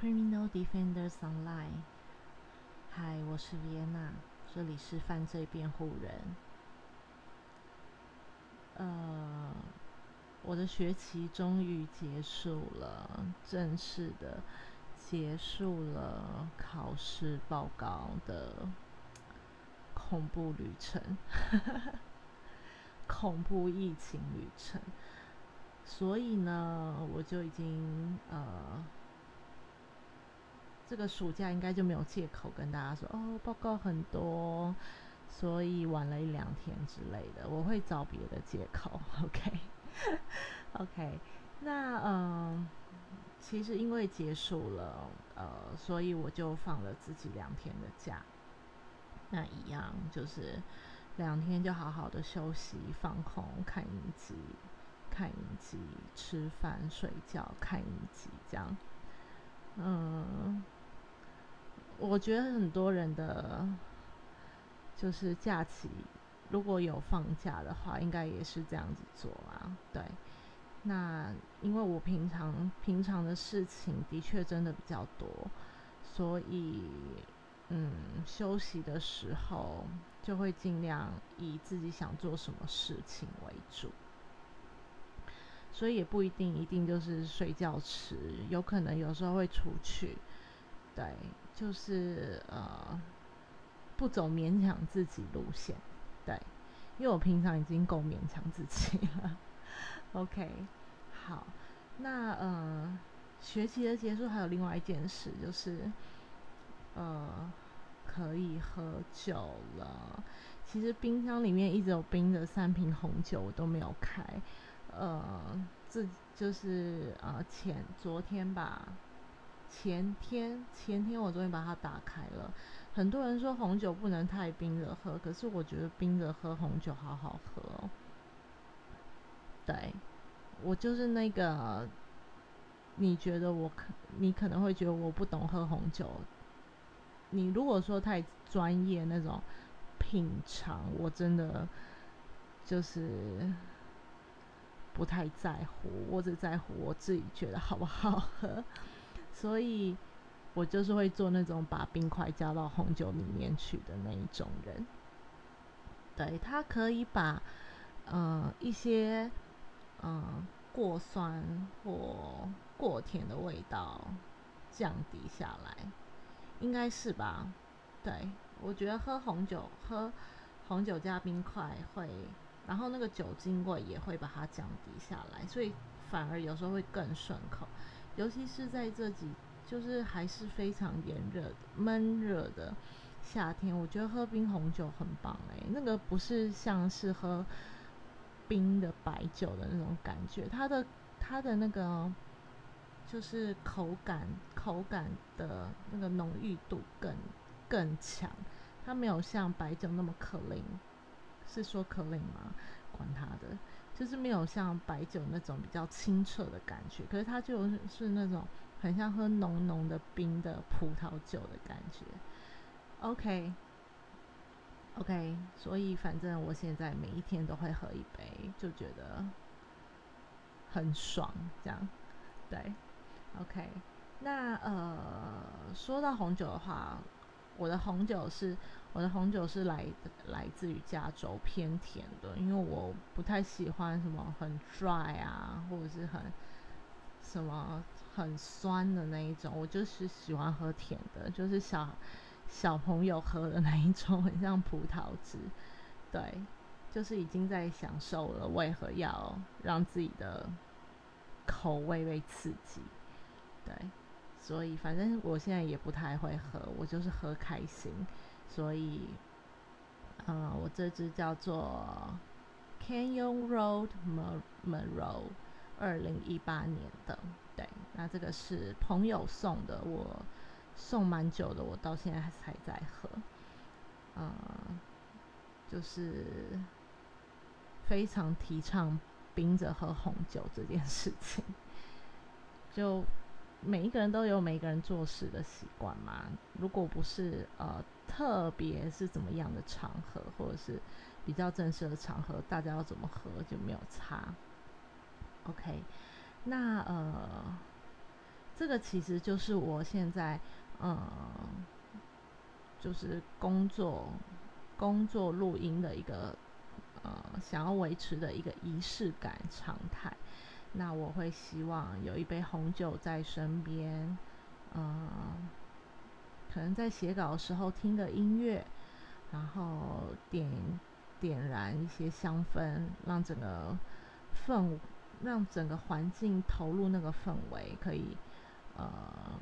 Criminal Defenders Online。嗨，我是 Vienna，这里是犯罪辩护人。呃，我的学期终于结束了，正式的结束了考试报告的恐怖旅程，恐怖疫情旅程。所以呢，我就已经呃。这个暑假应该就没有借口跟大家说哦，报告很多，所以晚了一两天之类的。我会找别的借口。OK，OK。那嗯，其实因为结束了，呃，所以我就放了自己两天的假。那一样就是两天就好好的休息、放空、看影集、看影集、吃饭、睡觉、看影集，这样。嗯。我觉得很多人的，就是假期如果有放假的话，应该也是这样子做啊。对，那因为我平常平常的事情的确真的比较多，所以嗯，休息的时候就会尽量以自己想做什么事情为主，所以也不一定一定就是睡觉吃，有可能有时候会出去。对，就是呃，不走勉强自己路线，对，因为我平常已经够勉强自己了。OK，好，那呃，学期的结束还有另外一件事，就是呃，可以喝酒了。其实冰箱里面一直有冰的三瓶红酒，我都没有开。呃，这就是呃前昨天吧。前天前天我终于把它打开了。很多人说红酒不能太冰着喝，可是我觉得冰着喝红酒好好喝哦。对，我就是那个，你觉得我可你可能会觉得我不懂喝红酒。你如果说太专业那种品尝，我真的就是不太在乎，我只在乎我自己觉得好不好喝。所以，我就是会做那种把冰块加到红酒里面去的那一种人。对，它可以把呃一些嗯过酸或过甜的味道降低下来，应该是吧？对，我觉得喝红酒，喝红酒加冰块会，然后那个酒精味也会把它降低下来，所以反而有时候会更顺口。尤其是在这几，就是还是非常炎热的、闷热的夏天，我觉得喝冰红酒很棒哎。那个不是像是喝冰的白酒的那种感觉，它的它的那个就是口感口感的那个浓郁度更更强，它没有像白酒那么可灵，是说可灵吗？管他的。就是没有像白酒那种比较清澈的感觉，可是它就是那种很像喝浓浓的冰的葡萄酒的感觉。OK，OK，所以反正我现在每一天都会喝一杯，就觉得很爽。这样，对，OK。那呃，说到红酒的话。我的红酒是，我的红酒是来来自于加州偏甜的，因为我不太喜欢什么很 dry 啊，或者是很什么很酸的那一种，我就是喜欢喝甜的，就是小小朋友喝的那一种，很像葡萄汁。对，就是已经在享受了，为何要让自己的口味被刺激？对。所以，反正我现在也不太会喝，我就是喝开心。所以，呃，我这支叫做 Canyon Road Merlot，二零一八年的。对，那这个是朋友送的，我送蛮久的，我到现在才在喝。嗯，就是非常提倡冰着喝红酒这件事情，就。每一个人都有每一个人做事的习惯嘛。如果不是呃，特别是怎么样的场合，或者是比较正式的场合，大家要怎么喝就没有差。OK，那呃，这个其实就是我现在嗯，就是工作工作录音的一个呃想要维持的一个仪式感常态。那我会希望有一杯红酒在身边，嗯，可能在写稿的时候听个音乐，然后点点燃一些香氛，让整个氛，让整个环境投入那个氛围，可以呃，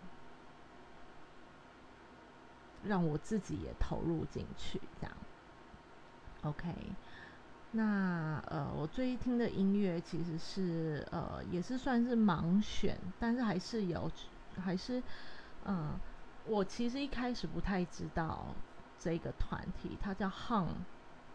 让我自己也投入进去，这样，OK。那呃，我最近听的音乐其实是呃，也是算是盲选，但是还是有，还是嗯，我其实一开始不太知道这个团体，它叫 Hum，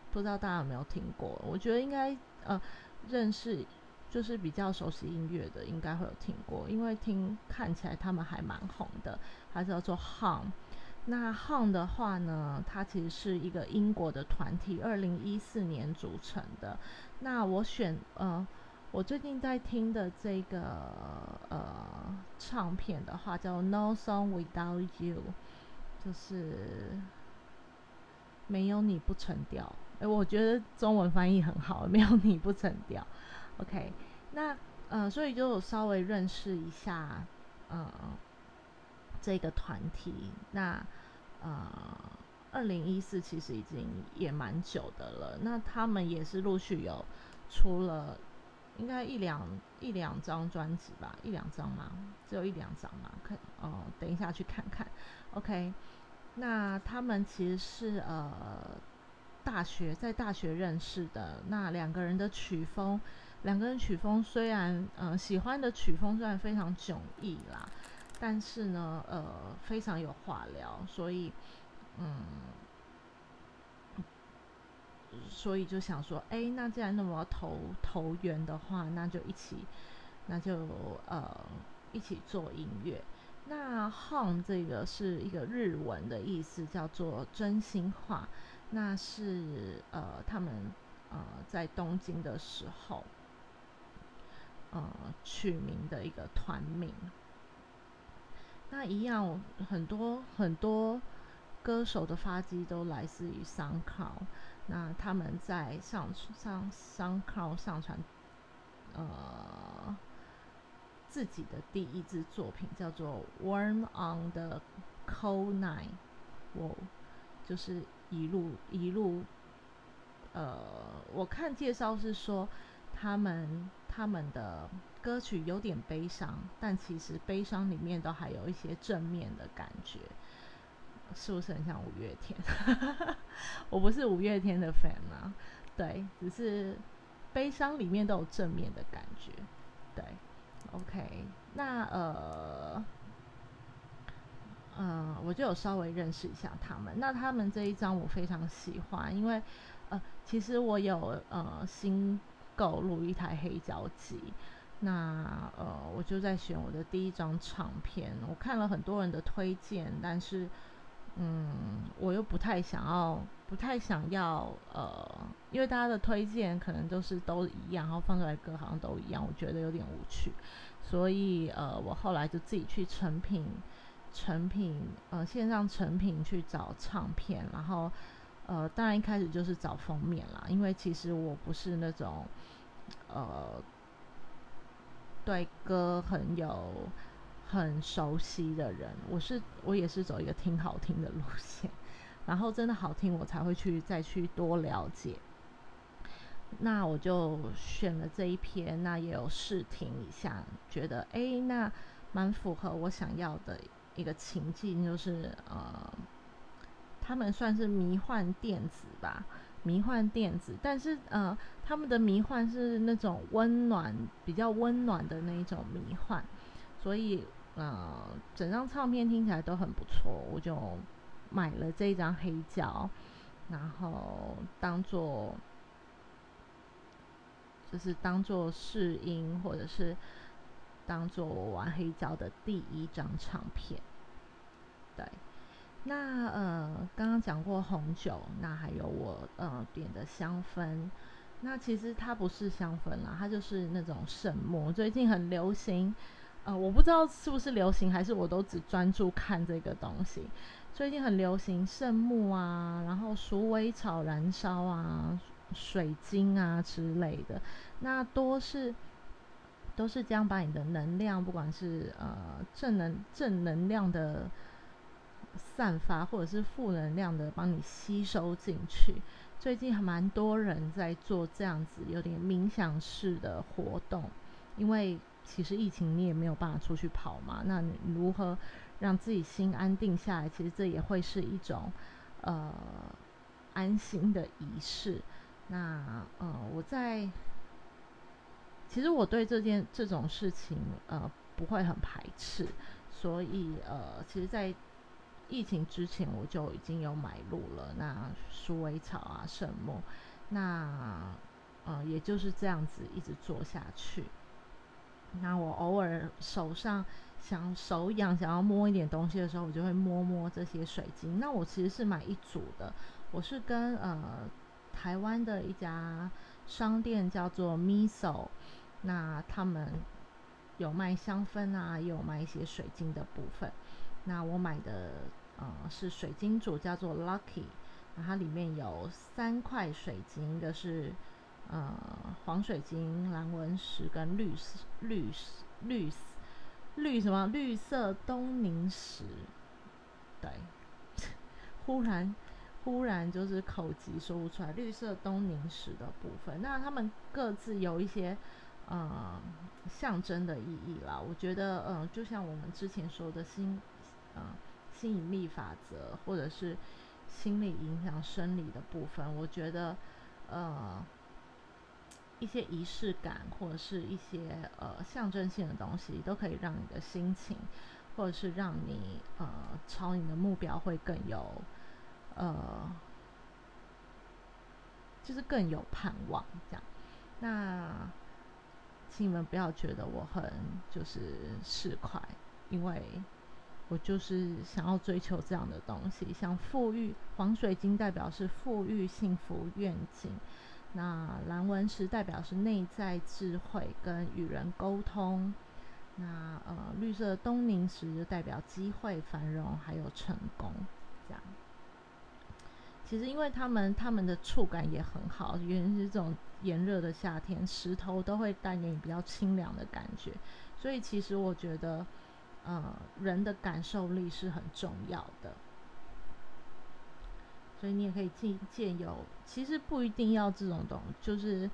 不知道大家有没有听过？我觉得应该呃，认识就是比较熟悉音乐的，应该会有听过，因为听看起来他们还蛮红的，它叫做 Hum。那 Hum 的话呢，它其实是一个英国的团体，二零一四年组成的。那我选呃，我最近在听的这个呃唱片的话，叫 No Song Without You，就是没有你不成调。哎，我觉得中文翻译很好，没有你不成调。OK，那呃，所以就稍微认识一下，嗯。这个团体，那呃，二零一四其实已经也蛮久的了。那他们也是陆续有出了，应该一两一两张专辑吧，一两张吗？只有一两张吗？看哦，等一下去看看。OK，那他们其实是呃大学在大学认识的。那两个人的曲风，两个人曲风虽然呃喜欢的曲风虽然非常迥异啦。但是呢，呃，非常有话聊，所以，嗯，所以就想说，哎，那既然那么投投缘的话，那就一起，那就呃一起做音乐。那 home 这个是一个日文的意思，叫做真心话。那是呃他们呃在东京的时候，呃取名的一个团名。那一样，很多很多歌手的发迹都来自于 SoundCloud。那他们在上上 SoundCloud 上传，呃，自己的第一支作品叫做《Warm on the Cold Night》，我就是一路一路，呃，我看介绍是说他们他们的。歌曲有点悲伤，但其实悲伤里面都还有一些正面的感觉，是不是很像五月天？我不是五月天的 fan 啊，对，只是悲伤里面都有正面的感觉，对，OK，那呃，嗯，我就有稍微认识一下他们，那他们这一张我非常喜欢，因为呃，其实我有呃新购入一台黑胶机。那呃，我就在选我的第一张唱片。我看了很多人的推荐，但是嗯，我又不太想要，不太想要呃，因为大家的推荐可能都是都一样，然后放出来歌好像都一样，我觉得有点无趣。所以呃，我后来就自己去成品，成品呃线上成品去找唱片，然后呃，当然一开始就是找封面啦，因为其实我不是那种呃。对歌很有很熟悉的人，我是我也是走一个听好听的路线，然后真的好听我才会去再去多了解。那我就选了这一篇，那也有试听一下，觉得哎，那蛮符合我想要的一个情境，就是呃，他们算是迷幻电子吧。迷幻电子，但是呃，他们的迷幻是那种温暖、比较温暖的那一种迷幻，所以呃，整张唱片听起来都很不错，我就买了这一张黑胶，然后当做就是当做试音，或者是当做我玩黑胶的第一张唱片，对。那呃，刚刚讲过红酒，那还有我呃点的香氛，那其实它不是香氛啦，它就是那种圣木。最近很流行，呃，我不知道是不是流行，还是我都只专注看这个东西。最近很流行圣木啊，然后鼠尾草燃烧啊，水晶啊之类的，那多是都是将把你的能量，不管是呃正能正能量的散发，或者是负能量的帮你吸收进去。最近还蛮多人在做这样子有点冥想式的活动，因为。其实疫情你也没有办法出去跑嘛，那你如何让自己心安定下来？其实这也会是一种呃安心的仪式。那呃我在其实我对这件这种事情呃不会很排斥，所以呃其实，在疫情之前我就已经有买入了那鼠尾草啊圣木，那呃也就是这样子一直做下去。那我偶尔手上想手痒，想要摸一点东西的时候，我就会摸摸这些水晶。那我其实是买一组的，我是跟呃台湾的一家商店叫做 Miso，那他们有卖香氛啊，也有卖一些水晶的部分。那我买的呃是水晶组，叫做 Lucky，它里面有三块水晶，一个是。呃，黄水晶、蓝纹石跟绿绿绿绿什么绿色东宁石，对，忽然忽然就是口急说不出来。绿色东宁石的部分，那他们各自有一些呃象征的意义啦。我觉得，嗯，就像我们之前说的心，嗯，吸引力法则，或者是心理影响生理的部分，我觉得，呃。一些仪式感，或者是一些呃象征性的东西，都可以让你的心情，或者是让你呃朝你的目标会更有呃，就是更有盼望这样。那请你们不要觉得我很就是市侩，因为我就是想要追求这样的东西，像富裕黄水晶代表是富裕、幸福、愿景。那蓝纹石代表是内在智慧跟与人沟通，那呃绿色东宁石就代表机会繁荣还有成功，这样。其实因为他们他们的触感也很好，原因是这种炎热的夏天，石头都会带给你比较清凉的感觉，所以其实我觉得，呃人的感受力是很重要的。所以你也可以借借有，其实不一定要这种东，就是，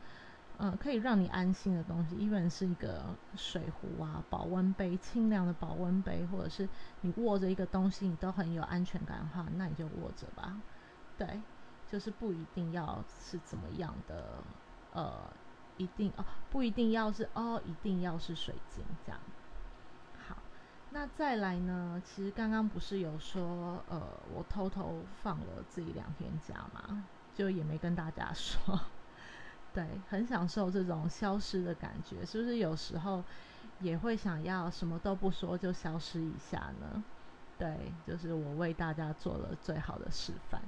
嗯，可以让你安心的东西。一本是一个水壶啊，保温杯，清凉的保温杯，或者是你握着一个东西，你都很有安全感的话，那你就握着吧。对，就是不一定要是怎么样的，呃，一定哦，不一定要是哦，一定要是水晶这样。那再来呢？其实刚刚不是有说，呃，我偷偷放了自己两天假嘛，就也没跟大家说。对，很享受这种消失的感觉，是不是有时候也会想要什么都不说就消失一下呢？对，就是我为大家做了最好的示范。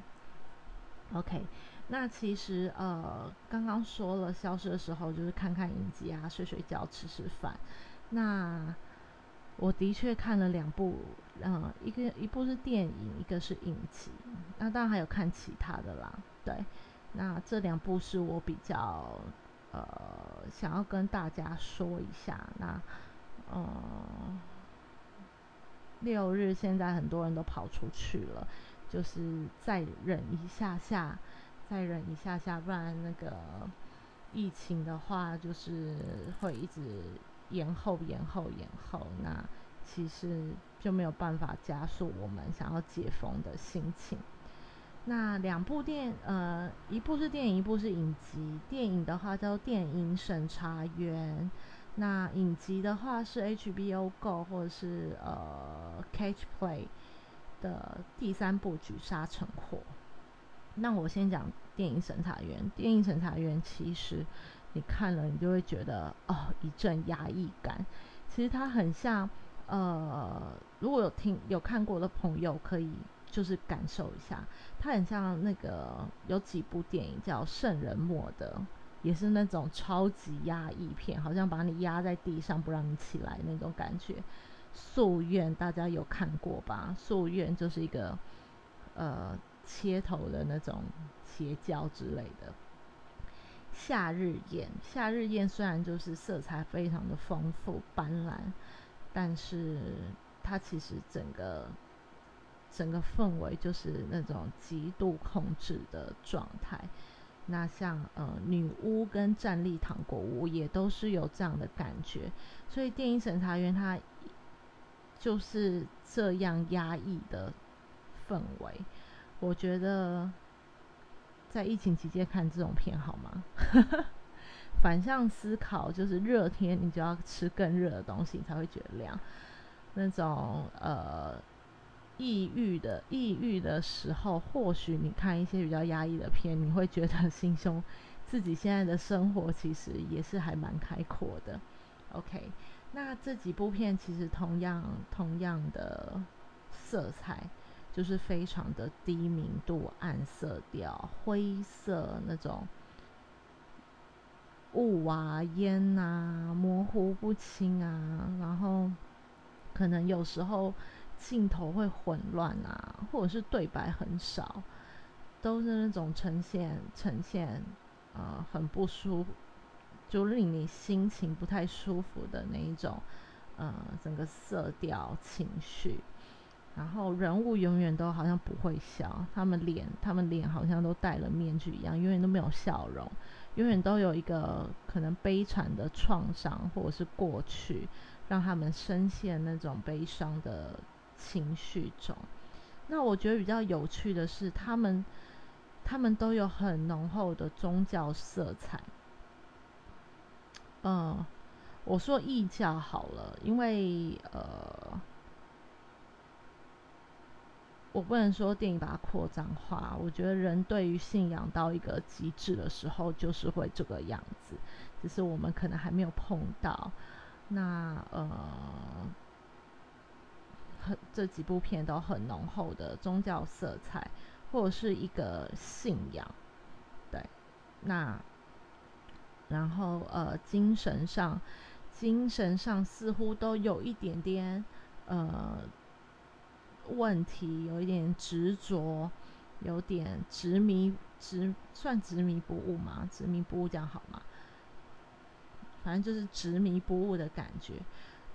OK，那其实呃，刚刚说了消失的时候，就是看看影集啊，睡睡觉，吃吃饭。那我的确看了两部，嗯，一个一部是电影，一个是影集，那当然还有看其他的啦。对，那这两部是我比较呃想要跟大家说一下。那呃，六日现在很多人都跑出去了，就是再忍一下下，再忍一下下，不然那个疫情的话，就是会一直。延后，延后，延后，那其实就没有办法加速我们想要解封的心情。那两部电，呃，一部是电影，一部是影集。电影的话叫《电影审查员》，那影集的话是 HBO Go 或者是呃 Catch Play 的第三部曲《杀城火》。那我先讲电影审查员。电影审查员其实。你看了，你就会觉得哦，一阵压抑感。其实它很像，呃，如果有听有看过的朋友，可以就是感受一下，它很像那个有几部电影叫《圣人墨》的也是那种超级压抑片，好像把你压在地上不让你起来那种感觉。夙愿大家有看过吧？夙愿就是一个呃切头的那种邪教之类的。夏日宴，夏日宴虽然就是色彩非常的丰富斑斓，但是它其实整个整个氛围就是那种极度控制的状态。那像呃女巫跟站立糖果屋也都是有这样的感觉，所以电影审查员他就是这样压抑的氛围，我觉得。在疫情期间看这种片好吗？反向思考就是热天你就要吃更热的东西你才会觉得凉。那种呃抑郁的抑郁的时候，或许你看一些比较压抑的片，你会觉得 心胸自己现在的生活其实也是还蛮开阔的。OK，那这几部片其实同样同样的色彩。就是非常的低明度、暗色调、灰色那种雾啊、烟啊、模糊不清啊，然后可能有时候镜头会混乱啊，或者是对白很少，都是那种呈现呈现呃很不舒服，就令你心情不太舒服的那一种呃整个色调情绪。然后人物永远都好像不会笑，他们脸，他们脸好像都戴了面具一样，永远都没有笑容，永远都有一个可能悲惨的创伤或者是过去，让他们深陷那种悲伤的情绪中。那我觉得比较有趣的是，他们他们都有很浓厚的宗教色彩。嗯，我说异教好了，因为呃。我不能说电影把它扩张化，我觉得人对于信仰到一个极致的时候，就是会这个样子，只是我们可能还没有碰到。那呃，很这几部片都很浓厚的宗教色彩，或者是一个信仰，对。那然后呃，精神上，精神上似乎都有一点点呃。问题有一点执着，有点执迷执，算执迷不悟吗？执迷不悟这样好吗？反正就是执迷不悟的感觉。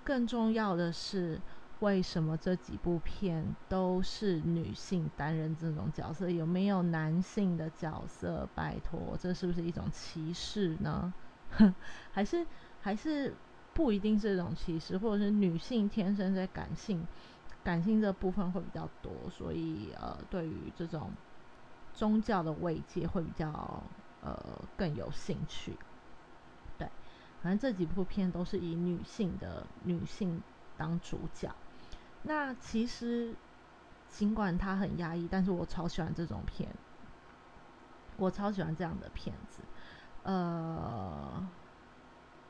更重要的是，为什么这几部片都是女性担任这种角色？有没有男性的角色？拜托，这是不是一种歧视呢？还是还是不一定是这种歧视，或者是女性天生在感性？感性这部分会比较多，所以呃，对于这种宗教的慰藉会比较呃更有兴趣。对，反正这几部片都是以女性的女性当主角。那其实尽管它很压抑，但是我超喜欢这种片，我超喜欢这样的片子。呃，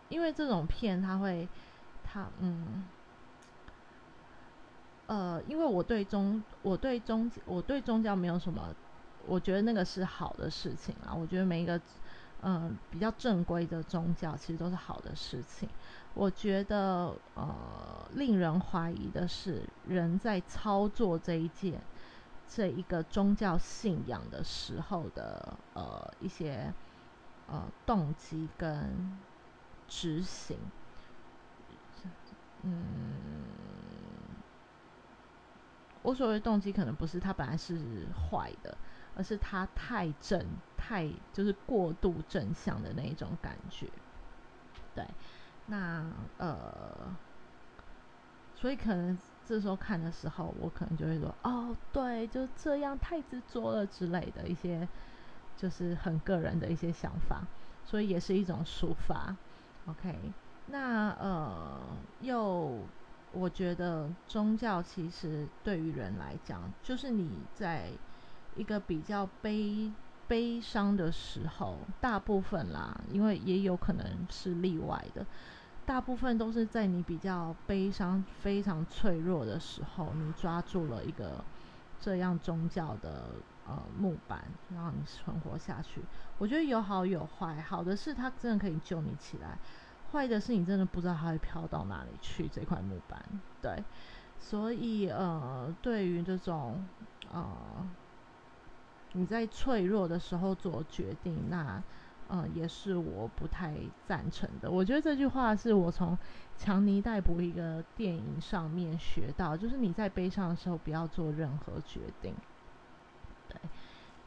因为这种片它会，它嗯。呃，因为我对宗，我对宗，我对宗教没有什么，我觉得那个是好的事情啊。我觉得每一个，嗯，比较正规的宗教其实都是好的事情。我觉得，呃，令人怀疑的是，人在操作这一件，这一个宗教信仰的时候的，呃，一些，呃，动机跟执行，嗯。我所谓动机可能不是他本来是坏的，而是他太正、太就是过度正向的那一种感觉。对，那呃，所以可能这时候看的时候，我可能就会说：“哦，对，就这样太执着了之类的一些，就是很个人的一些想法。”所以也是一种抒发。OK，那呃又。我觉得宗教其实对于人来讲，就是你在一个比较悲悲伤的时候，大部分啦，因为也有可能是例外的，大部分都是在你比较悲伤、非常脆弱的时候，你抓住了一个这样宗教的呃木板，让你存活下去。我觉得有好有坏，好的是它真的可以救你起来，坏的是你真的不知道它会飘到哪里去。这块木板，对，所以呃，对于这种呃你在脆弱的时候做决定，那。呃，也是我不太赞成的。我觉得这句话是我从强尼戴普一个电影上面学到，就是你在悲伤的时候不要做任何决定。对，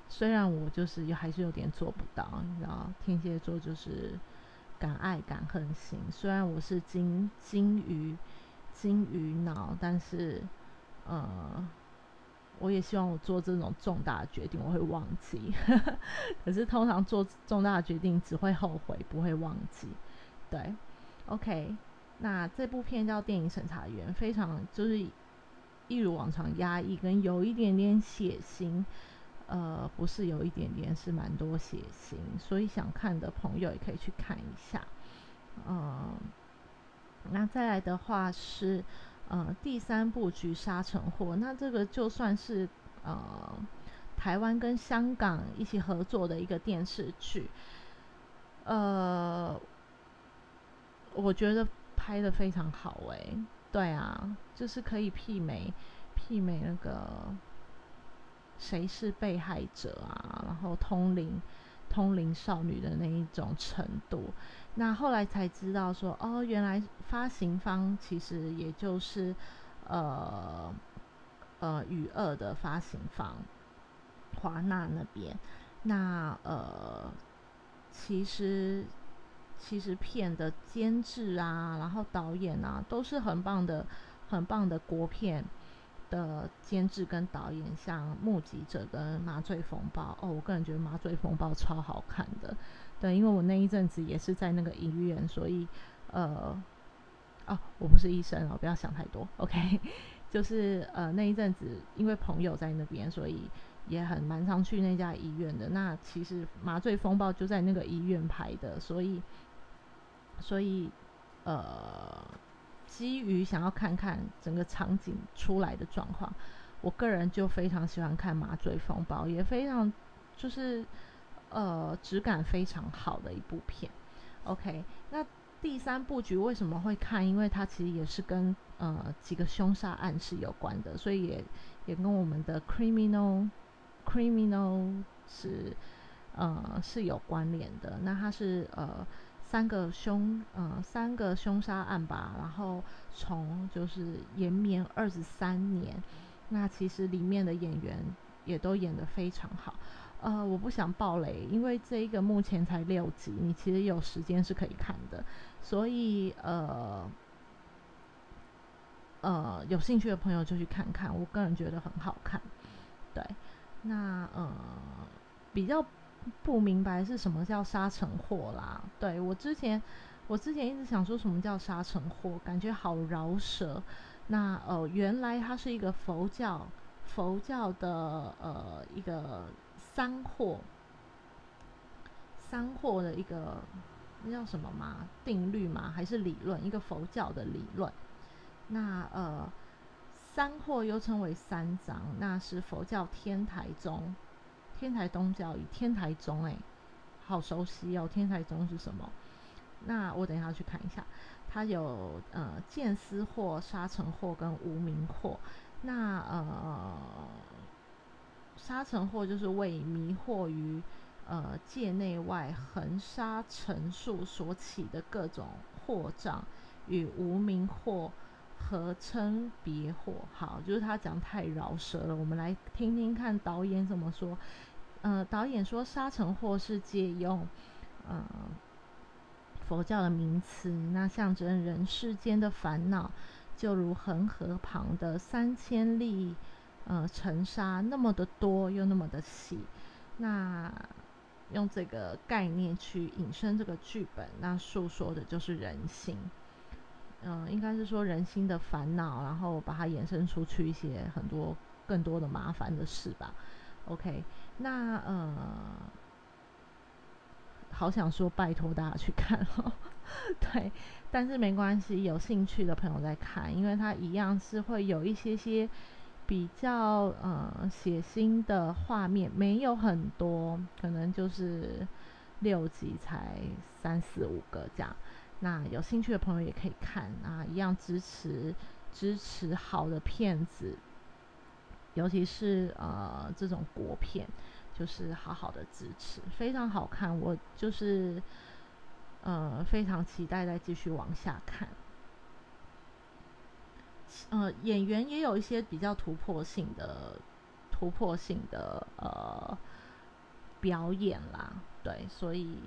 虽然我就是还是有点做不到，你知道，天蝎座就是敢爱敢恨型。虽然我是金金鱼金鱼脑，但是呃。我也希望我做这种重大的决定，我会忘记。可是通常做重大的决定只会后悔，不会忘记。对，OK。那这部片叫《电影审查员》，非常就是一如往常压抑，跟有一点点血腥。呃，不是有一点点，是蛮多血腥。所以想看的朋友也可以去看一下。嗯，那再来的话是。呃，第三部局杀成祸，那这个就算是呃台湾跟香港一起合作的一个电视剧，呃，我觉得拍的非常好诶，对啊，就是可以媲美媲美那个谁是被害者啊，然后通灵。通灵少女的那一种程度，那后来才知道说，哦，原来发行方其实也就是呃呃与二的发行方华纳那边，那呃其实其实片的监制啊，然后导演啊，都是很棒的很棒的国片。的监制跟导演像《目击者》跟《麻醉风暴》哦，我个人觉得《麻醉风暴》超好看的。对，因为我那一阵子也是在那个医院，所以呃，哦，我不是医生哦，不要想太多。OK，就是呃那一阵子因为朋友在那边，所以也很蛮常去那家医院的。那其实《麻醉风暴》就在那个医院拍的，所以所以呃。基于想要看看整个场景出来的状况，我个人就非常喜欢看《麻醉风暴》，也非常就是呃质感非常好的一部片。OK，那第三部局为什么会看？因为它其实也是跟呃几个凶杀案是有关的，所以也也跟我们的 Criminal Criminal 是呃是有关联的。那它是呃。三个凶，呃，三个凶杀案吧，然后从就是延绵二十三年，那其实里面的演员也都演得非常好，呃，我不想爆雷，因为这一个目前才六集，你其实有时间是可以看的，所以呃，呃，有兴趣的朋友就去看看，我个人觉得很好看，对，那呃，比较。不明白是什么叫杀成祸啦？对我之前，我之前一直想说什么叫杀成祸，感觉好饶舌。那呃，原来它是一个佛教佛教的呃一个三祸三祸的一个那叫什么嘛定律嘛还是理论？一个佛教的理论。那呃三祸又称为三藏，那是佛教天台宗。天台宗教与天台宗哎，好熟悉哦！天台宗是什么？那我等一下去看一下。它有呃见思惑、沙尘惑跟无名惑。那呃沙尘惑就是为迷惑于呃界内外横沙尘数所起的各种惑障，与无名惑合称别惑。好，就是他讲太饶舌了，我们来听听看导演怎么说。呃，导演说沙尘祸是借用，呃，佛教的名词，那象征人世间的烦恼，就如恒河旁的三千粒，呃，尘沙那么的多又那么的细，那用这个概念去引申这个剧本，那诉说的就是人心，嗯，应该是说人心的烦恼，然后把它衍生出去一些很多更多的麻烦的事吧。OK。那呃，好想说拜托大家去看哦，对，但是没关系，有兴趣的朋友在看，因为它一样是会有一些些比较呃血腥的画面没有很多，可能就是六集才三四五个这样。那有兴趣的朋友也可以看啊，一样支持支持好的片子，尤其是呃这种国片，就是好好的支持，非常好看。我就是呃非常期待再继续往下看。呃，演员也有一些比较突破性的、突破性的呃表演啦，对，所以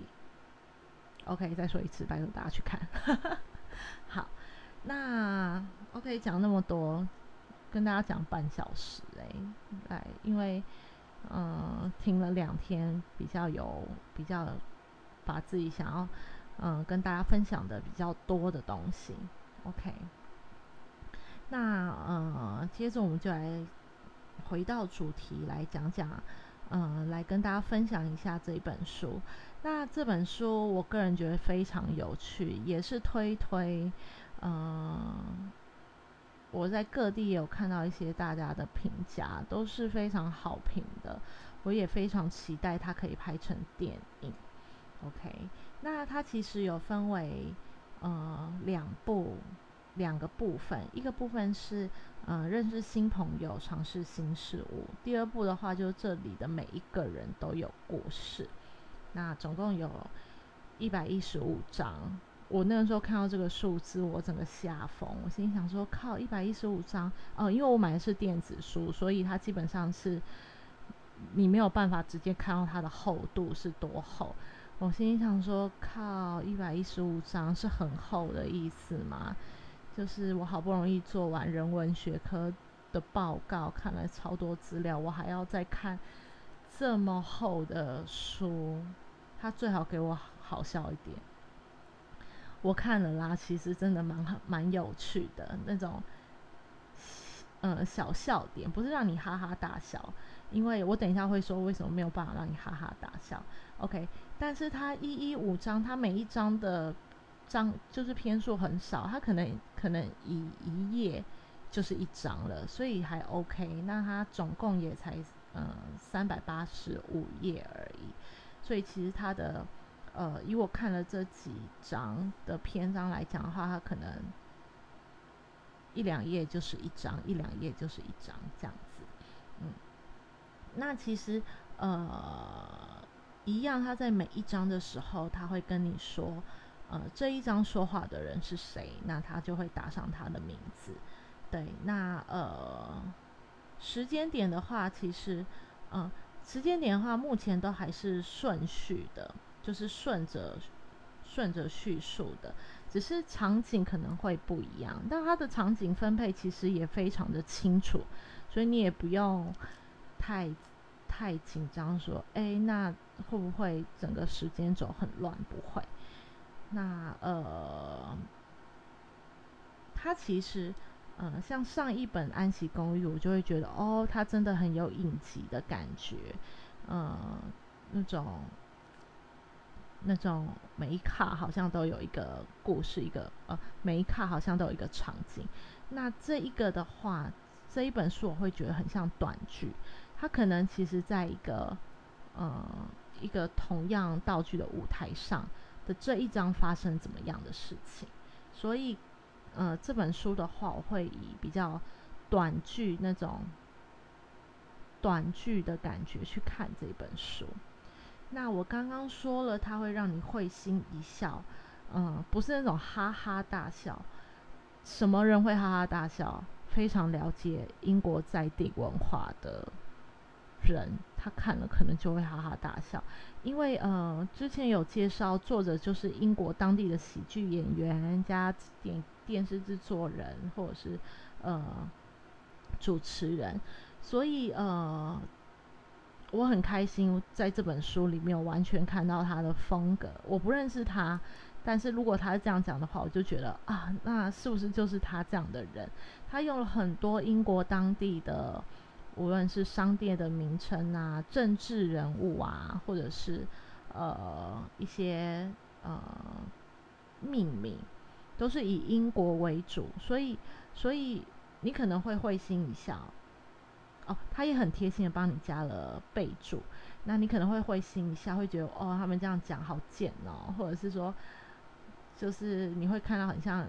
OK，再说一次，拜托大家去看。好，那 OK 讲那么多，跟大家讲半小时哎，来，因为嗯听了两天，比较有比较把自己想要嗯跟大家分享的比较多的东西，OK。那呃，接着我们就来回到主题来讲讲，嗯，来跟大家分享一下这一本书。那这本书我个人觉得非常有趣，也是推推。嗯，我在各地也有看到一些大家的评价，都是非常好评的。我也非常期待它可以拍成电影。OK，那它其实有分为呃两部。两个部分，一个部分是呃认识新朋友，尝试新事物。第二部的话，就是这里的每一个人都有故事。那总共有一百一十五章。我那个时候看到这个数字，我整个吓疯。我心想说：靠，一百一十五张哦！因为我买的是电子书，所以它基本上是你没有办法直接看到它的厚度是多厚。我心想说：靠，一百一十五张是很厚的意思吗？就是我好不容易做完人文学科的报告，看了超多资料，我还要再看这么厚的书，他最好给我好笑一点。我看了啦，其实真的蛮蛮有趣的那种，嗯，小笑点，不是让你哈哈大笑，因为我等一下会说为什么没有办法让你哈哈大笑。OK，但是它一一五章，它每一章的。章就是篇数很少，它可能可能一一页就是一张了，所以还 OK。那它总共也才嗯三百八十五页而已，所以其实它的呃，以我看了这几章的篇章来讲的话，它可能一两页就是一张，一两页就是一张这样子。嗯，那其实呃一样，他在每一章的时候，他会跟你说。呃，这一张说话的人是谁？那他就会打上他的名字。对，那呃，时间点的话，其实，嗯，时间点的话，目前都还是顺序的，就是顺着顺着叙述的，只是场景可能会不一样。但它的场景分配其实也非常的清楚，所以你也不用太太紧张，说，哎，那会不会整个时间轴很乱？不会。那呃，它其实，嗯，像上一本《安息公寓》，我就会觉得，哦，它真的很有影集的感觉，嗯，那种那种每一卡好像都有一个故事，一个呃，每一卡好像都有一个场景。那这一个的话，这一本书我会觉得很像短剧，它可能其实在一个，呃，一个同样道具的舞台上。的这一章发生怎么样的事情？所以，呃，这本书的话，我会以比较短剧那种短剧的感觉去看这本书。那我刚刚说了，它会让你会心一笑，嗯，不是那种哈哈大笑。什么人会哈哈大笑？非常了解英国在地文化的。人他看了可能就会哈哈大笑，因为呃之前有介绍作者就是英国当地的喜剧演员加电电视制作人或者是呃主持人，所以呃我很开心在这本书里面完全看到他的风格。我不认识他，但是如果他是这样讲的话，我就觉得啊，那是不是就是他这样的人？他用了很多英国当地的。无论是商店的名称啊、政治人物啊，或者是呃一些呃命名，都是以英国为主，所以所以你可能会会心一笑，哦，他也很贴心的帮你加了备注。那你可能会会心一下，会觉得哦，他们这样讲好贱哦，或者是说，就是你会看到很像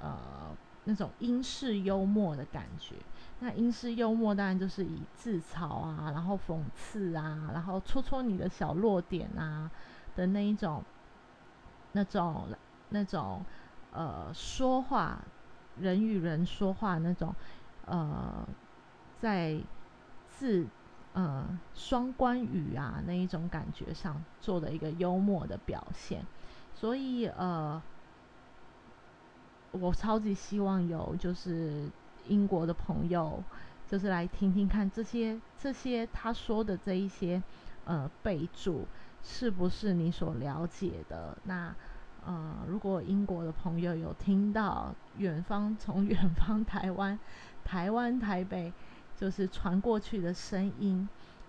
呃那种英式幽默的感觉。那英式幽默当然就是以自嘲啊，然后讽刺啊，然后戳戳你的小弱点啊的那一种，那种那种呃说话人与人说话那种呃在字呃双关语啊那一种感觉上做的一个幽默的表现，所以呃我超级希望有就是。英国的朋友，就是来听听看这些这些他说的这一些呃备注是不是你所了解的？那呃，如果英国的朋友有听到远方从远方台湾台湾台北就是传过去的声音，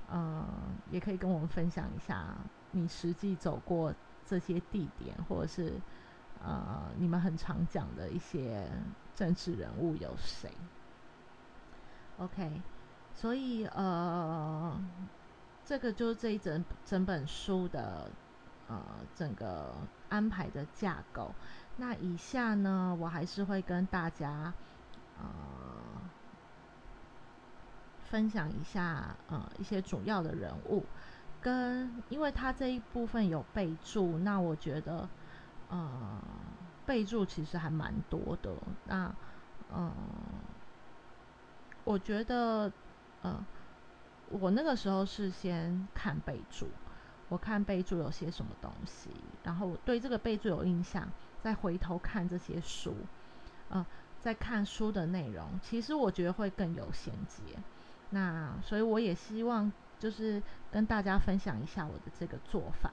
呃，也可以跟我们分享一下你实际走过这些地点，或者是呃你们很常讲的一些。政治人物有谁？OK，所以呃，这个就是这一整整本书的呃整个安排的架构。那以下呢，我还是会跟大家呃分享一下呃一些主要的人物，跟因为他这一部分有备注，那我觉得呃。备注其实还蛮多的，那嗯，我觉得，嗯，我那个时候是先看备注，我看备注有些什么东西，然后对这个备注有印象，再回头看这些书，嗯，再看书的内容，其实我觉得会更有衔接。那所以我也希望就是跟大家分享一下我的这个做法。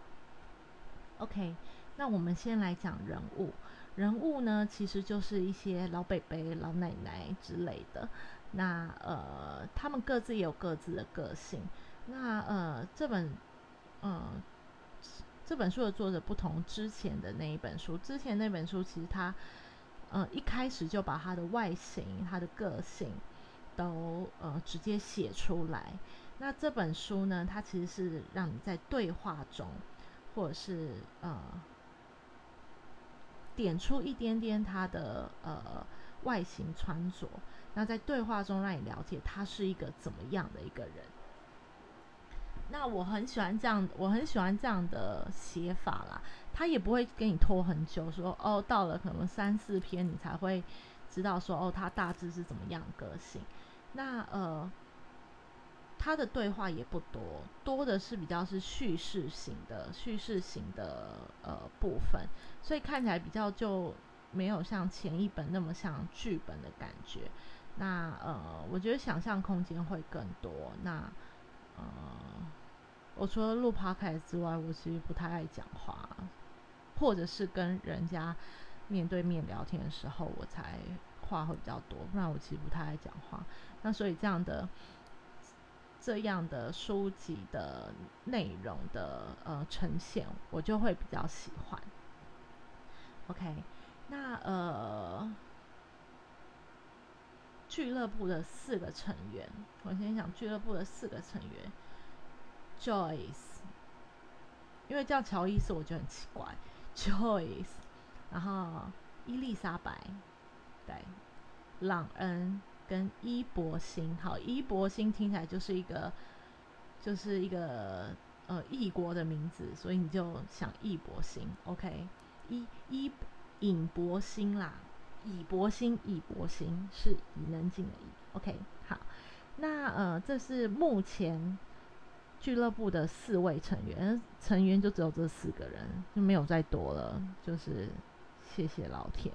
OK，那我们先来讲人物。人物呢，其实就是一些老伯伯、老奶奶之类的。那呃，他们各自也有各自的个性。那呃，这本呃这本书的作者不同之前的那一本书，之前那本书其实他呃一开始就把他的外形、他的个性都呃直接写出来。那这本书呢，它其实是让你在对话中，或者是呃。点出一点点他的呃外形穿着，那在对话中让你了解他是一个怎么样的一个人。那我很喜欢这样，我很喜欢这样的写法啦。他也不会给你拖很久，说哦，到了可能三四篇你才会知道说哦，他大致是怎么样个性。那呃。他的对话也不多，多的是比较是叙事型的叙事型的呃部分，所以看起来比较就没有像前一本那么像剧本的感觉。那呃，我觉得想象空间会更多。那呃，我除了录 p o c a s t 之外，我其实不太爱讲话，或者是跟人家面对面聊天的时候，我才话会比较多，不然我其实不太爱讲话。那所以这样的。这样的书籍的内容的呃呈现，我就会比较喜欢。OK，那呃俱乐部的四个成员，我先讲俱乐部的四个成员：Joyce，因为叫乔伊斯，我觉得很奇怪；Joyce，然后伊丽莎白，对，朗恩。跟伊博星，好，伊博星听起来就是一个，就是一个呃异国的名字，所以你就想易博星，OK？伊伊尹博星啦，以博星，以博星是以能进的以，OK？好，那呃，这是目前俱乐部的四位成员，成员就只有这四个人，就没有再多了，就是谢谢老天。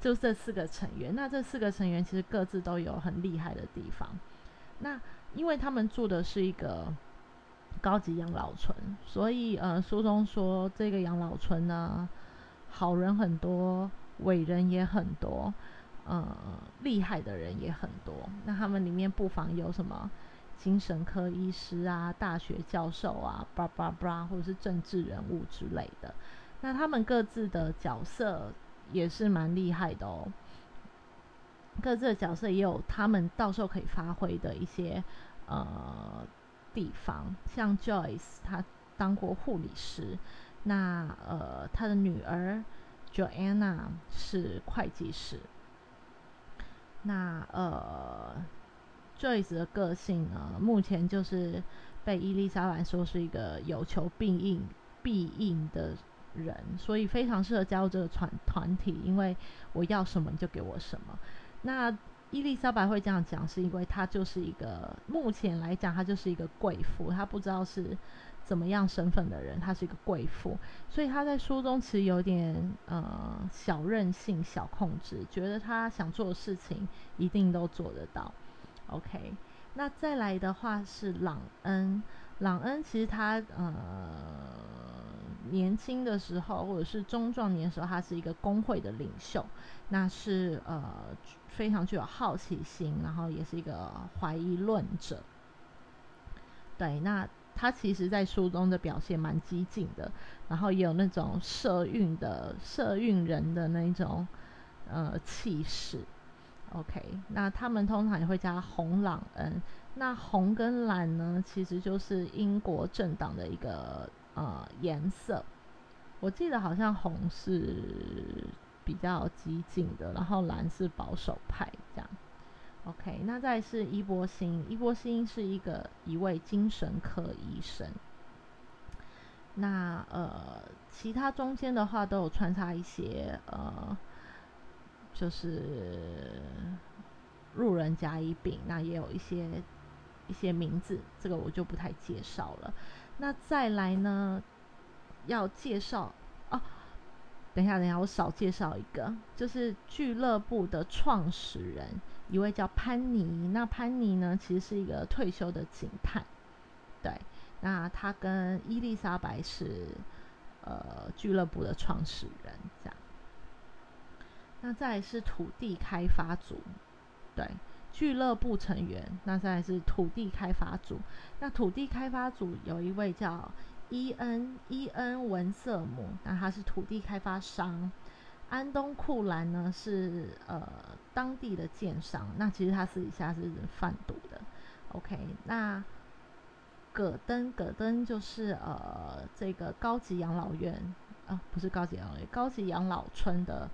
就这四个成员，那这四个成员其实各自都有很厉害的地方。那因为他们住的是一个高级养老村，所以呃，书中说这个养老村呢，好人很多，伟人也很多，呃，厉害的人也很多。那他们里面不妨有什么精神科医师啊、大学教授啊、叭叭叭，或者是政治人物之类的。那他们各自的角色。也是蛮厉害的哦。各自的角色也有他们到时候可以发挥的一些呃地方，像 Joyce 她当过护理师，那呃她的女儿 Joanna 是会计师，那呃 Joyce 的个性呢，目前就是被伊丽莎白说是一个有求必应必应的人，所以非常适合加入这个团团体，因为我要什么你就给我什么。那伊丽莎白会这样讲，是因为她就是一个目前来讲，她就是一个贵妇，她不知道是怎么样身份的人，她是一个贵妇，所以她在书中其实有点呃小任性、小控制，觉得她想做的事情一定都做得到。OK，那再来的话是朗恩，朗恩其实他呃年轻的时候或者是中壮年时候，他是一个工会的领袖，那是呃。非常具有好奇心，然后也是一个怀疑论者。对，那他其实，在书中的表现蛮激进的，然后也有那种社运的社运人的那种呃气势。OK，那他们通常也会加红朗恩。那红跟蓝呢，其实就是英国政党的一个呃颜色。我记得好像红是。比较激进的，然后蓝是保守派这样。OK，那再是伊波星，伊波星是一个一位精神科医生。那呃，其他中间的话都有穿插一些呃，就是路人甲乙丙，那也有一些一些名字，这个我就不太介绍了。那再来呢，要介绍哦。等一下，等一下，我少介绍一个，就是俱乐部的创始人，一位叫潘妮。那潘妮呢，其实是一个退休的警探。对，那他跟伊丽莎白是呃俱乐部的创始人，这样。那再来是土地开发组，对，俱乐部成员。那再来是土地开发组，那土地开发组有一位叫。伊恩伊恩文瑟姆，那他是土地开发商。安东库兰呢是呃当地的建商，那其实他私底下是贩毒的。OK，那葛登葛登就是呃这个高级养老院啊，不是高级养老院，高级养老村的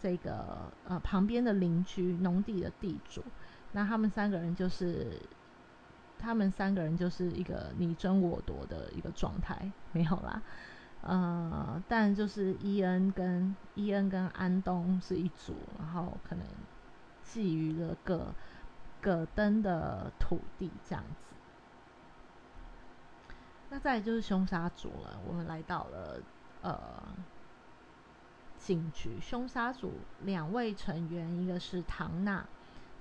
这个呃旁边的邻居农地的地主。那他们三个人就是。他们三个人就是一个你争我夺的一个状态，没有啦，呃，但就是伊恩跟伊恩跟安东是一组，然后可能觊觎了葛葛登的土地这样子。那再就是凶杀组了，我们来到了呃警局，凶杀组两位成员，一个是唐娜，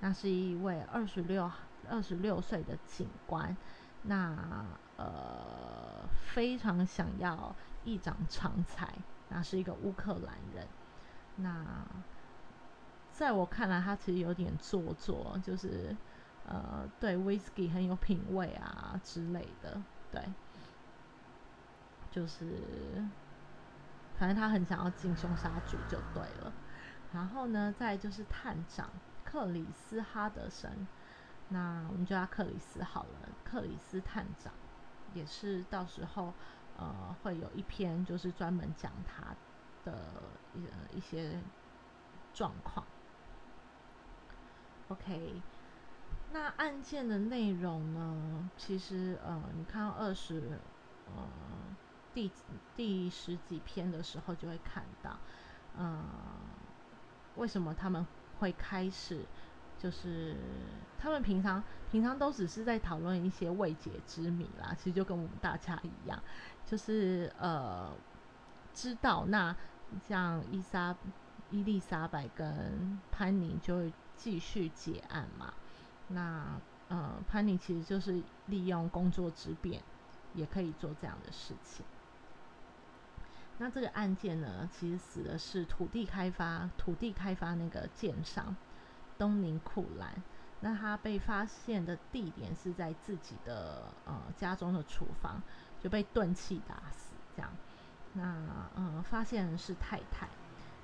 那是一位二十六。二十六岁的警官，那呃非常想要一展长才，那是一个乌克兰人。那在我看来，他其实有点做作，就是呃对 whisky 很有品味啊之类的，对，就是反正他很想要进凶杀组就对了。然后呢，再就是探长克里斯哈德森。那我们就叫克里斯好了，克里斯探长也是到时候呃会有一篇就是专门讲他的一一些状况。OK，那案件的内容呢，其实呃你看到二十呃第第十几篇的时候就会看到，呃为什么他们会开始。就是他们平常平常都只是在讨论一些未解之谜啦，其实就跟我们大家一样，就是呃知道那像伊莎伊丽莎白跟潘妮就会继续结案嘛。那呃潘妮其实就是利用工作之便，也可以做这样的事情。那这个案件呢，其实死的是土地开发土地开发那个建商。东宁库兰，那他被发现的地点是在自己的呃家中的厨房，就被钝器打死这样。那呃，发现人是太太。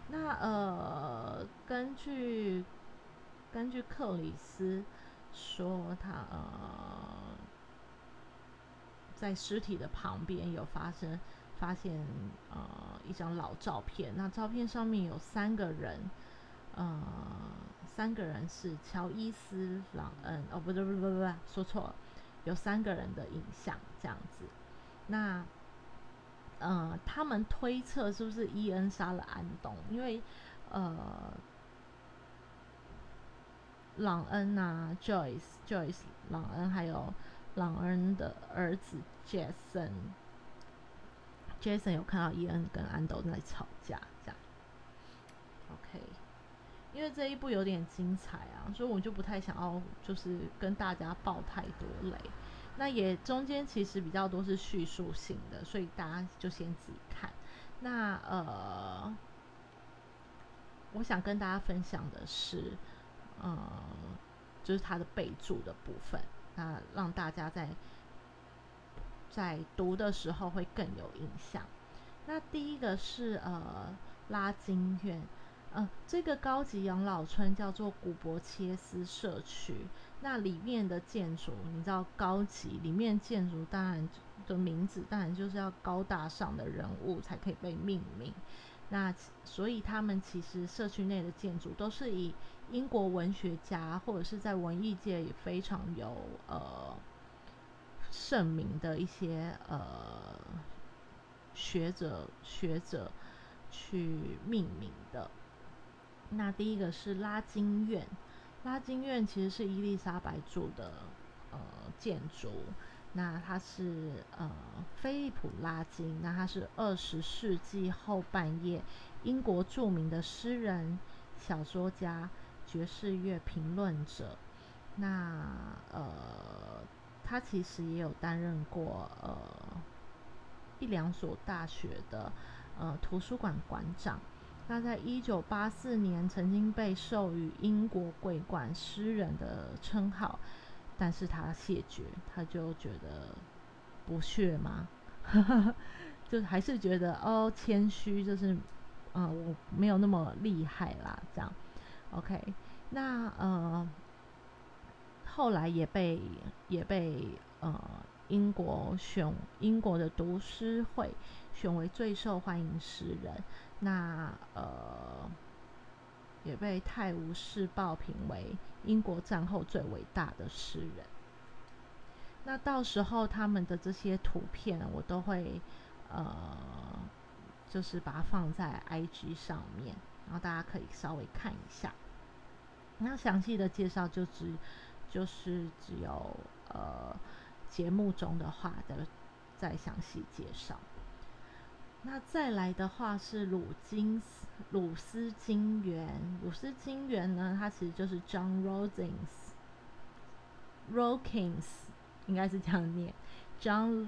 那呃，根据根据克里斯说，他呃在尸体的旁边有发生发现呃一张老照片，那照片上面有三个人，呃三个人是乔伊斯朗恩哦不对不对不对不对说错了，有三个人的影像这样子，那。呃，他们推测是不是伊恩杀了安东？因为，呃，朗恩呐，Joyce，Joyce，朗恩还有朗恩的儿子 Jason 有看到伊恩跟安东在吵架，这样。OK，因为这一部有点精彩啊，所以我就不太想要就是跟大家爆太多雷。那也中间其实比较多是叙述性的，所以大家就先自己看。那呃，我想跟大家分享的是，呃，就是它的备注的部分，那让大家在在读的时候会更有印象。那第一个是呃拉金院。呃，这个高级养老村叫做古伯切斯社区。那里面的建筑，你知道高级里面建筑当然的名字，当然就是要高大上的人物才可以被命名。那所以他们其实社区内的建筑都是以英国文学家或者是在文艺界也非常有呃盛名的一些呃学者学者去命名的。那第一个是拉金院，拉金院其实是伊丽莎白住的呃建筑，那它是呃菲利普拉金，那他是二十世纪后半叶英国著名的诗人、小说家、爵士乐评论者，那呃他其实也有担任过呃一两所大学的呃图书馆馆长。他在一九八四年曾经被授予英国桂冠诗人的称号，但是他谢绝，他就觉得不屑吗？就还是觉得哦谦虚，就是啊我没有那么厉害啦，这样。OK，那呃后来也被也被呃英国选英国的读诗会选为最受欢迎诗人。那呃，也被《泰晤士报》评为英国战后最伟大的诗人。那到时候他们的这些图片，我都会呃，就是把它放在 IG 上面，然后大家可以稍微看一下。那详细的介绍就只就是只有呃节目中的话的再详细介绍。那再来的话是鲁金斯鲁斯金元，鲁斯金元呢，它其实就是 John Rosings，Rokins 应该是这样念，John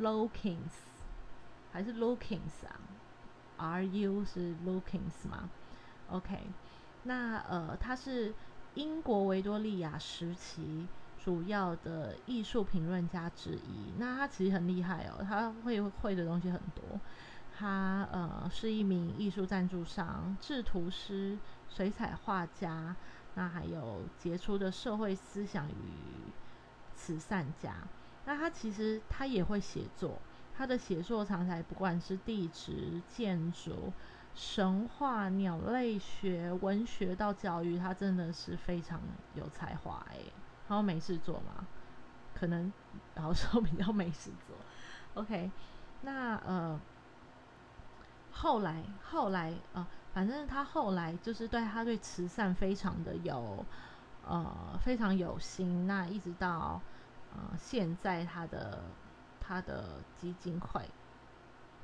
Rokins 还是 Lookings 啊？R U 是 Lookings 吗？OK，那呃，他是英国维多利亚时期主要的艺术评论家之一。那他其实很厉害哦，他会会的东西很多。他呃是一名艺术赞助商、制图师、水彩画家，那还有杰出的社会思想与慈善家。那他其实他也会写作，他的写作常才不管是地质、建筑、神话、鸟类学、文学到教育，他真的是非常有才华哎。还有没事做吗？可能然后说比较没事做。OK，那呃。后来，后来，呃，反正他后来就是对他对慈善非常的有，呃，非常有心。那一直到，呃，现在他的他的基金会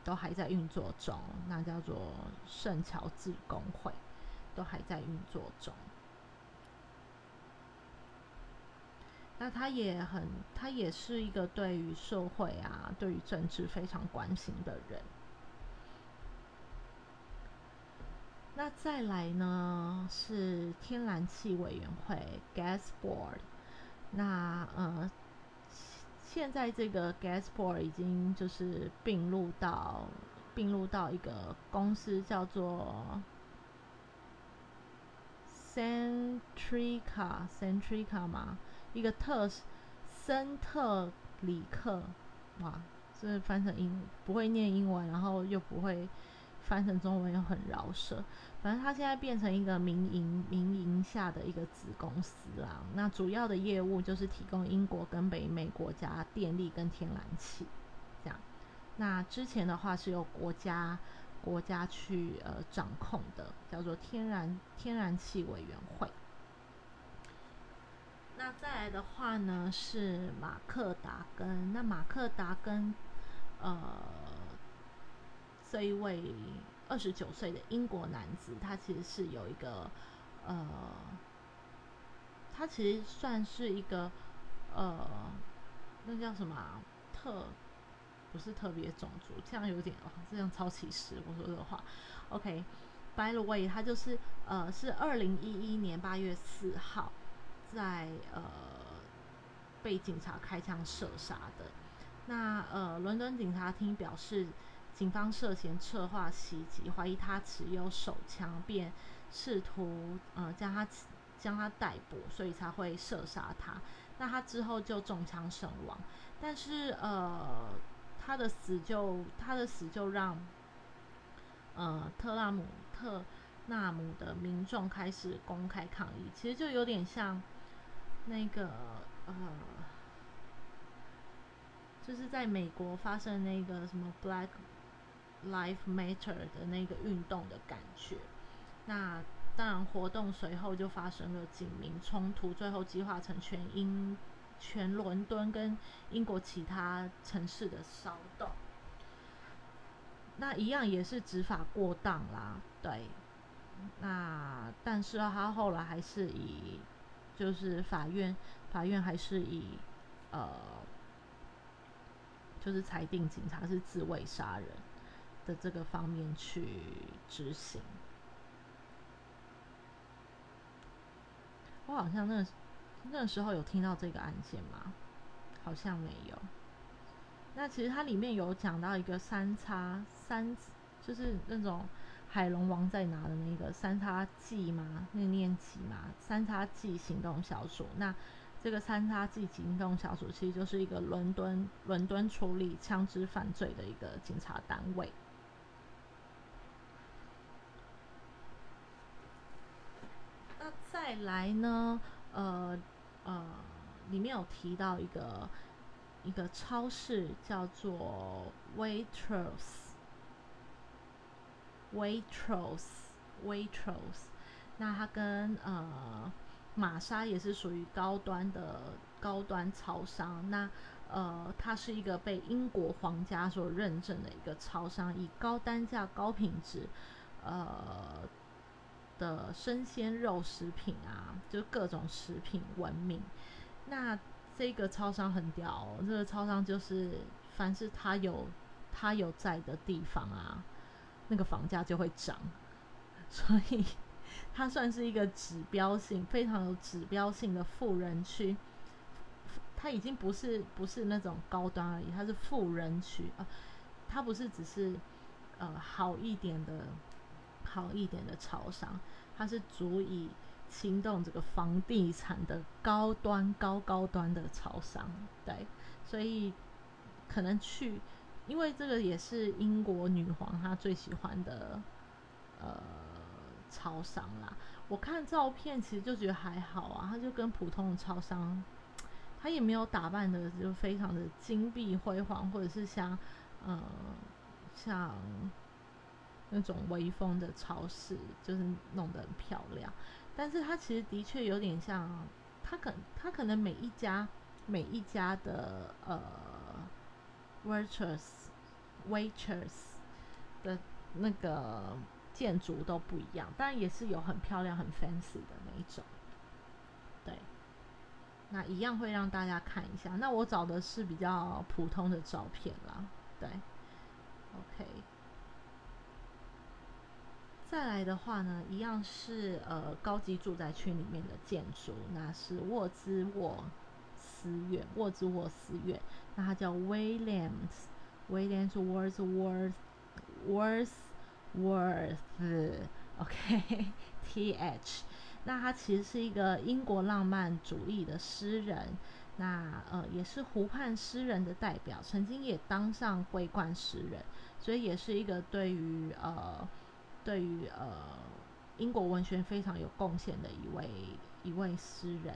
都还在运作中，那叫做圣乔治公会，都还在运作中。那他也很，他也是一个对于社会啊，对于政治非常关心的人。那再来呢是天然气委员会 （Gas Board）。那呃，现在这个 g a s p o r 已经就是并入到并入到一个公司叫做 Centrica Centrica 嘛，一个特森特里克，哇，这翻成英不会念英文，然后又不会翻成中文又很饶舌，反正它现在变成一个民营民营下的一个子公司啦。那主要的业务就是提供英国跟北美国家电力跟天然气，这样。那之前的话是由国家。国家去呃掌控的叫做天然天然气委员会。那再来的话呢是马克达根，那马克达根呃这一位二十九岁的英国男子，他其实是有一个呃，他其实算是一个呃，那叫什么特。不是特别种族，这样有点哦，这样超歧视。我说的话，OK，By the way，他就是呃，是二零一一年八月四号在呃被警察开枪射杀的。那呃，伦敦警察厅表示，警方涉嫌策划袭击，怀疑他持有手枪，便试图呃将他将他逮捕，所以才会射杀他。那他之后就中枪身亡，但是呃。他的死就他的死就让，呃，特拉姆特纳姆的民众开始公开抗议，其实就有点像那个呃，就是在美国发生那个什么 Black Life Matter 的那个运动的感觉。那当然，活动随后就发生了警民冲突，最后激化成全英。全伦敦跟英国其他城市的骚动，那一样也是执法过当啦，对。那但是他后来还是以，就是法院法院还是以呃，就是裁定警察是自卫杀人的这个方面去执行。我好像那。那时候有听到这个案件吗？好像没有。那其实它里面有讲到一个三叉三，就是那种海龙王在拿的那个三叉戟吗，那个念级嘛，三叉戟行动小组。那这个三叉戟行动小组其实就是一个伦敦伦敦处理枪支犯罪的一个警察单位。那再来呢？呃。呃，里面有提到一个一个超市叫做 Waitrose，Waitrose，Waitrose。那它跟呃玛莎也是属于高端的高端超商。那呃，它是一个被英国皇家所认证的一个超商，以高单价、高品质呃。的生鲜肉食品啊，就各种食品闻名。那这个超商很屌，哦，这个超商就是凡是他有他有在的地方啊，那个房价就会涨。所以它算是一个指标性非常有指标性的富人区。它已经不是不是那种高端而已，它是富人区啊。它不是只是呃好一点的。好一点的超商，它是足以牵动这个房地产的高端、高高端的超商，对，所以可能去，因为这个也是英国女皇她最喜欢的呃超商啦。我看照片其实就觉得还好啊，她就跟普通的超商，她也没有打扮的就非常的金碧辉煌，或者是像呃像。那种微风的超市，就是弄得很漂亮，但是它其实的确有点像，它可它可能每一家每一家的呃，waitress waitress 的那个建筑都不一样，但也是有很漂亮很 fancy 的那一种，对，那一样会让大家看一下。那我找的是比较普通的照片啦，对，OK。再来的话呢，一样是呃高级住宅区里面的建筑，那是沃兹沃斯院，沃兹沃斯院，那它叫 Williams，Williams Wordsworth，Wordsworth，OK，T H，那他其实是一个英国浪漫主义的诗人，那呃也是湖畔诗人的代表，曾经也当上桂冠诗人，所以也是一个对于呃对于呃英国文学非常有贡献的一位一位诗人。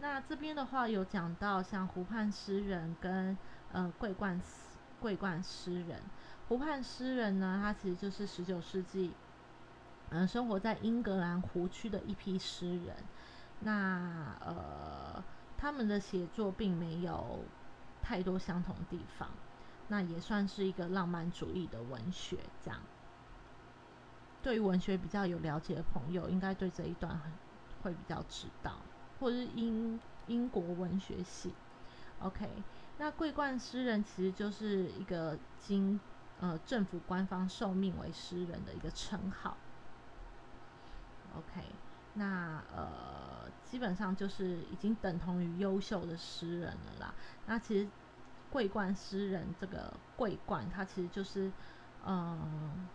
那这边的话有讲到像湖畔诗人跟呃桂冠桂冠诗人，湖畔诗人呢，他其实就是十九世纪嗯生活在英格兰湖区的一批诗人。那呃他们的写作并没有太多相同地方，那也算是一个浪漫主义的文学。这样，对于文学比较有了解的朋友，应该对这一段很会比较知道。或是英英国文学系，OK，那桂冠诗人其实就是一个经呃政府官方受命为诗人的一个称号，OK，那呃基本上就是已经等同于优秀的诗人了啦。那其实桂冠诗人这个桂冠，它其实就是嗯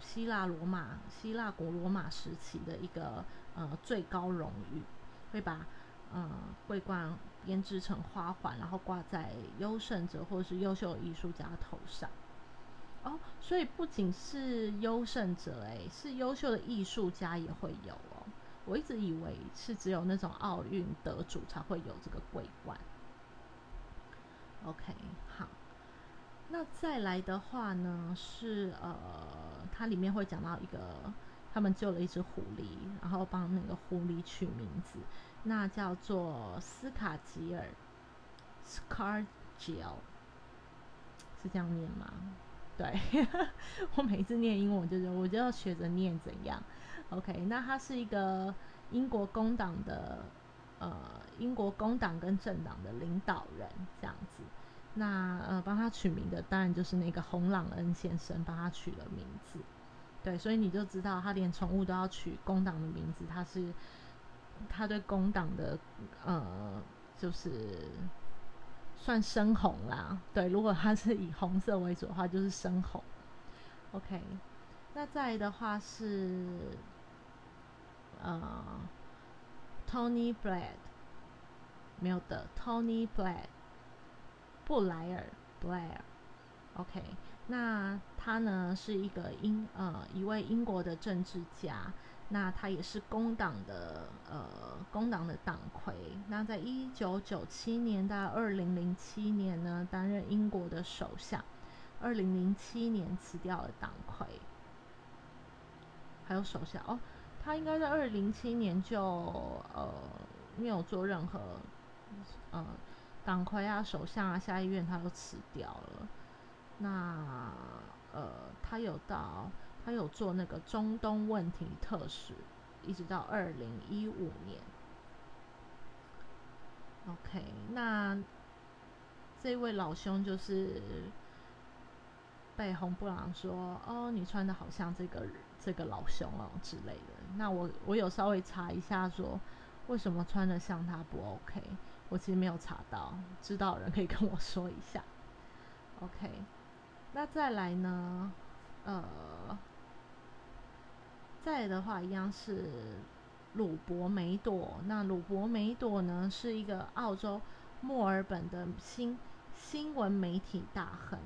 希腊罗马希腊国罗马时期的一个呃最高荣誉。会把嗯桂冠编织成花环，然后挂在优胜者或者是优秀艺术家头上。哦，所以不仅是优胜者，诶，是优秀的艺术家也会有哦。我一直以为是只有那种奥运得主才会有这个桂冠。OK，好，那再来的话呢，是呃，它里面会讲到一个。他们救了一只狐狸，然后帮那个狐狸取名字，那叫做斯卡吉尔 （Scargill），是这样念吗？对，我每次念英文就是我就要学着念怎样。OK，那他是一个英国工党的呃英国工党跟政党的领导人这样子。那呃帮他取名的当然就是那个洪朗恩先生帮他取了名字。对，所以你就知道他连宠物都要取工党的名字，他是他对工党的呃，就是算深红啦。对，如果他是以红色为主的话，就是深红。OK，那再的话是呃，Tony Blair 没有的，Tony Blair 布莱尔 Blair。OK。那他呢是一个英呃一位英国的政治家，那他也是工党的呃工党的党魁。那在一九九七年到二零零七年呢，担任英国的首相。二零零七年辞掉了党魁，还有首相哦，他应该在二零零七年就呃没有做任何呃党魁啊、首相啊、下议院，他都辞掉了。那呃，他有到，他有做那个中东问题特使，一直到二零一五年。OK，那这位老兄就是被红布朗说：“哦，你穿的好像这个这个老兄哦之类的。”那我我有稍微查一下，说为什么穿的像他不 OK？我其实没有查到，知道的人可以跟我说一下。OK。那再来呢？呃，再的话一样是鲁伯梅朵。那鲁伯梅朵呢，是一个澳洲墨尔本的新新闻媒体大亨。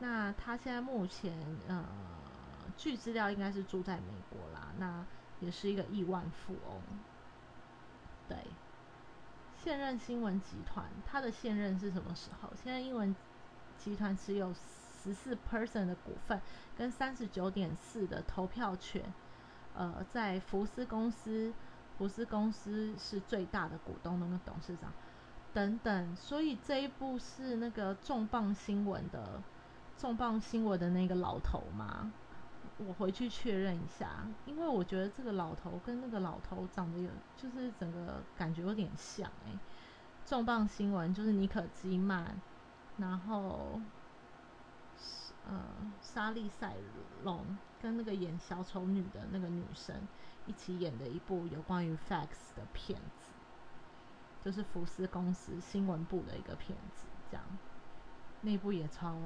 那他现在目前呃，据资料应该是住在美国啦。那也是一个亿万富翁。对，现任新闻集团，他的现任是什么时候？现在英文集团持有。十四 percent 的股份跟三十九点四的投票权，呃，在福斯公司，福斯公司是最大的股东，那个董事长等等，所以这一部是那个重磅新闻的重磅新闻的那个老头吗？我回去确认一下，因为我觉得这个老头跟那个老头长得有，就是整个感觉有点像哎。重磅新闻就是尼可基曼，然后。呃，莎莉赛隆跟那个演小丑女的那个女生一起演的一部有关于 fax 的片子，就是福斯公司新闻部的一个片子，这样，那部也超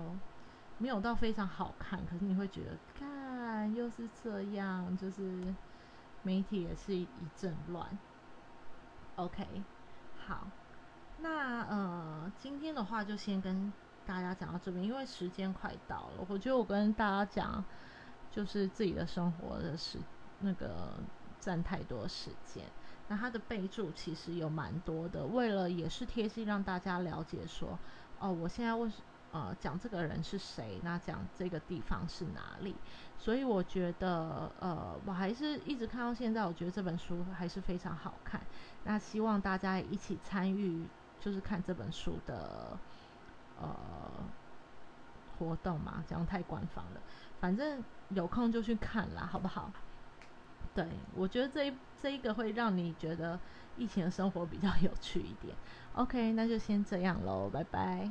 没有到非常好看，可是你会觉得，看又是这样，就是媒体也是一阵乱。OK，好，那呃，今天的话就先跟大家讲到这边，因为时间快到了。我觉得我跟大家讲，就是自己的生活的时那个占太多时间。那它的备注其实有蛮多的，为了也是贴心让大家了解说，哦，我现在为什呃讲这个人是谁，那讲这个地方是哪里。所以我觉得，呃，我还是一直看到现在，我觉得这本书还是非常好看。那希望大家一起参与，就是看这本书的呃活动嘛，这样太官方了。反正有空就去看啦，好不好？对我觉得这这一个会让你觉得疫情的生活比较有趣一点。OK，那就先这样喽，拜拜。